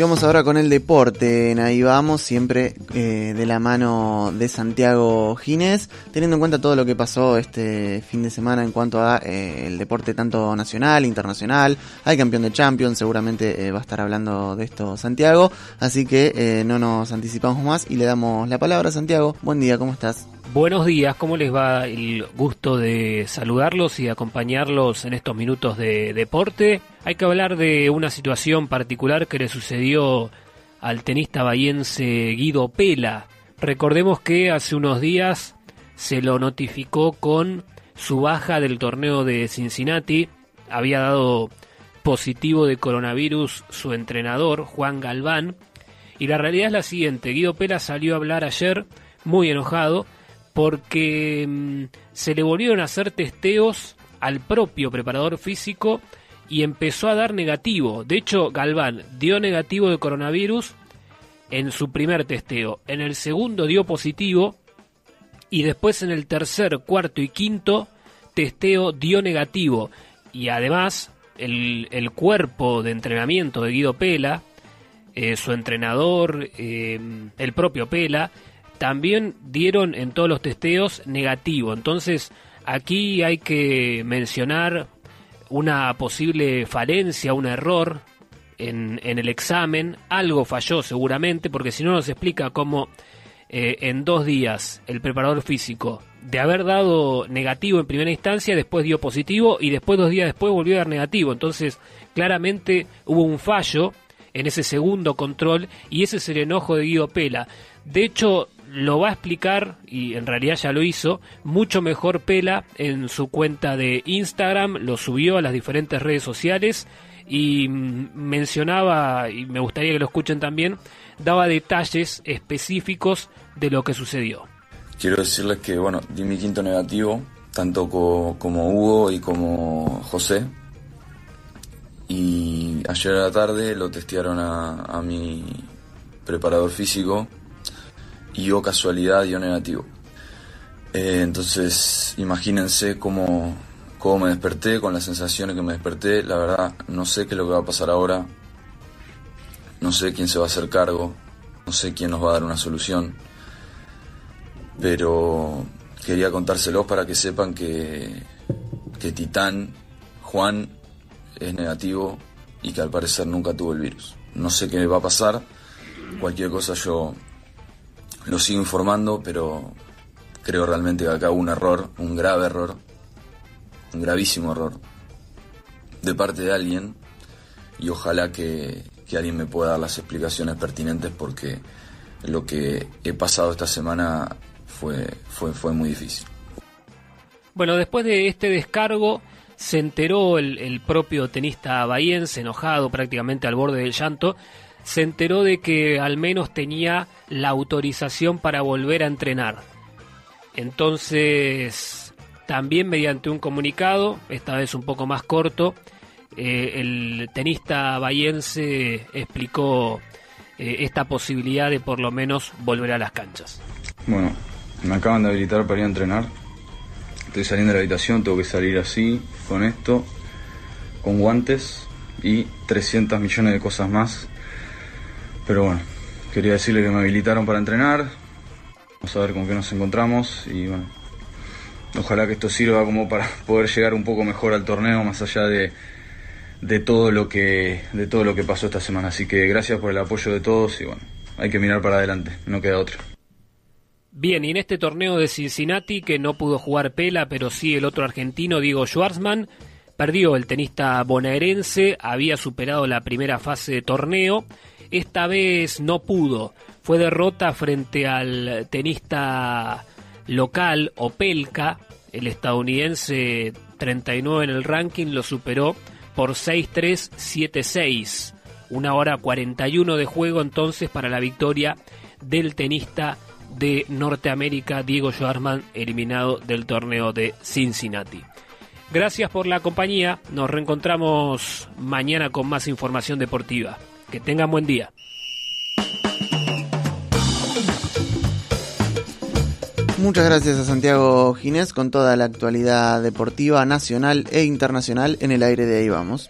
Y vamos ahora con el deporte. Ahí vamos, siempre eh, de la mano de Santiago Ginés, teniendo en cuenta todo lo que pasó este fin de semana en cuanto a eh, el deporte tanto nacional, internacional. Hay campeón de Champions, seguramente eh, va a estar hablando de esto Santiago. Así que no nos anticipamos más y le damos la palabra a Santiago. Buen día, ¿cómo estás? Buenos días, ¿cómo les va el gusto de saludarlos y acompañarlos en estos minutos de deporte? Hay que hablar de una situación particular que le sucedió al tenista bahiense Guido Pela. Recordemos que hace unos días se lo notificó con su baja del torneo de Cincinnati. Había dado positivo de coronavirus su entrenador, Juan Galván. Y la realidad es la siguiente, Guido Pela salió a hablar ayer muy enojado porque mm, se le volvieron a hacer testeos al propio preparador físico y empezó a dar negativo. De hecho, Galván dio negativo de coronavirus en su primer testeo. En el segundo dio positivo y después en el tercer, cuarto y quinto testeo dio negativo. Y además el, cuerpo de entrenamiento de Guido Pela, eh, su entrenador, eh, el propio Pela, también dieron en todos los testeos negativo. Entonces, aquí hay que mencionar una posible falencia, un error en, el examen. Algo falló seguramente, porque si no nos explica cómo eh, en dos días el preparador físico, de haber dado negativo en primera instancia, después dio positivo y después dos días después volvió a dar negativo. Entonces, claramente hubo un fallo en ese segundo control y ese es el enojo de Guido Pela. De hecho, lo va a explicar, y en realidad ya lo hizo, mucho mejor Pela en su cuenta de Instagram, lo subió a las diferentes redes sociales y mencionaba, y me gustaría que lo escuchen también, daba detalles específicos de lo que sucedió. Quiero decirles que, bueno, di mi quinto negativo, tanto como Hugo y como José. Y ayer a la tarde lo testearon a, a mi preparador físico y o casualidad dio negativo. Eh, entonces, imagínense cómo, cómo me desperté, con las sensaciones que me desperté. La verdad, no sé qué es lo que va a pasar ahora. No sé quién se va a hacer cargo. No sé quién nos va a dar una solución. Pero quería contárselos para que sepan que, que Titán, Juan, es negativo y que al parecer nunca tuvo el virus. No sé qué va a pasar. Cualquier cosa yo lo sigo informando, pero creo realmente que acá hubo un error, un grave error, un gravísimo error de parte de alguien y ojalá que, que alguien me pueda dar las explicaciones pertinentes porque lo que he pasado esta semana fue, fue, fue muy difícil. Bueno, después de este descargo se enteró el, el propio tenista bahiense, enojado prácticamente al borde del llanto, se enteró de que al menos tenía la autorización para volver a entrenar. Entonces, también mediante un comunicado, esta vez un poco más corto, eh, el tenista bahiense explicó eh, esta posibilidad de por lo menos volver a las canchas. Bueno, me acaban de habilitar para ir a entrenar. Estoy saliendo de la habitación, tengo que salir así, con esto, con guantes y 300 millones de cosas más pero bueno, quería decirle que me habilitaron para entrenar. Vamos a ver con qué nos encontramos y bueno, ojalá que esto sirva como para poder llegar un poco mejor al torneo más allá de, de todo lo que de todo lo que pasó esta semana. Así que gracias por el apoyo de todos y bueno, hay que mirar para adelante, no queda otra. Bien, y en este torneo de Cincinnati, que no pudo jugar Pela, pero sí el otro argentino, Diego Schwartzman, perdió el tenista bonaerense, había superado la primera fase de torneo esta vez no pudo. Fue derrota frente al tenista local Opelka. El estadounidense 39 en el ranking lo superó por 6-3, 7-6. Una hora 41 de juego entonces para la victoria del tenista de Norteamérica, Diego Schwartzman, eliminado del torneo de Cincinnati. Gracias por la compañía. Nos reencontramos mañana con más información deportiva. Que tengan buen día. Muchas gracias a Santiago Ginés con toda la actualidad deportiva nacional e internacional en el aire de ahí vamos.